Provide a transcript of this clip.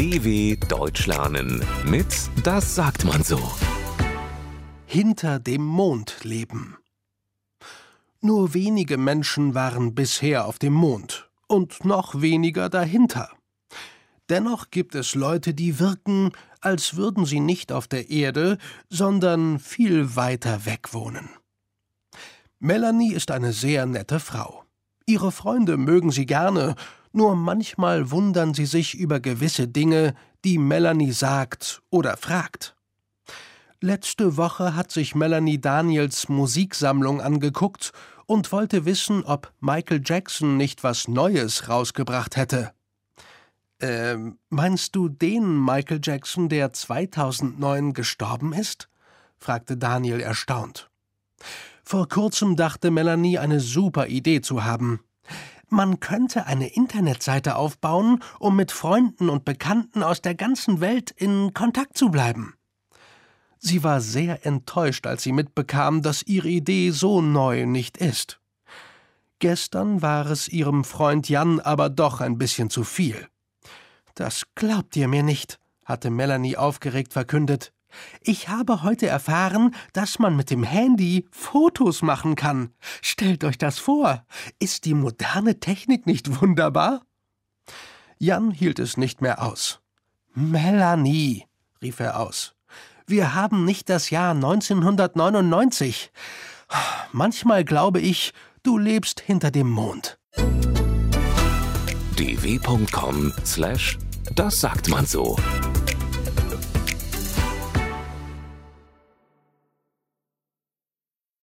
DW Deutsch lernen mit Das sagt man so. Hinter dem Mond leben. Nur wenige Menschen waren bisher auf dem Mond und noch weniger dahinter. Dennoch gibt es Leute, die wirken, als würden sie nicht auf der Erde, sondern viel weiter weg wohnen. Melanie ist eine sehr nette Frau. Ihre Freunde mögen sie gerne, nur manchmal wundern sie sich über gewisse Dinge, die Melanie sagt oder fragt. Letzte Woche hat sich Melanie Daniels Musiksammlung angeguckt und wollte wissen, ob Michael Jackson nicht was Neues rausgebracht hätte. Ähm, meinst du den Michael Jackson, der 2009 gestorben ist? fragte Daniel erstaunt. Vor kurzem dachte Melanie, eine super Idee zu haben. Man könnte eine Internetseite aufbauen, um mit Freunden und Bekannten aus der ganzen Welt in Kontakt zu bleiben. Sie war sehr enttäuscht, als sie mitbekam, dass ihre Idee so neu nicht ist. Gestern war es ihrem Freund Jan aber doch ein bisschen zu viel. Das glaubt ihr mir nicht, hatte Melanie aufgeregt verkündet. Ich habe heute erfahren, dass man mit dem Handy Fotos machen kann. Stellt euch das vor. Ist die moderne Technik nicht wunderbar? Jan hielt es nicht mehr aus. Melanie, rief er aus. Wir haben nicht das Jahr 1999. Manchmal glaube ich, du lebst hinter dem Mond. dw.com/das sagt man so.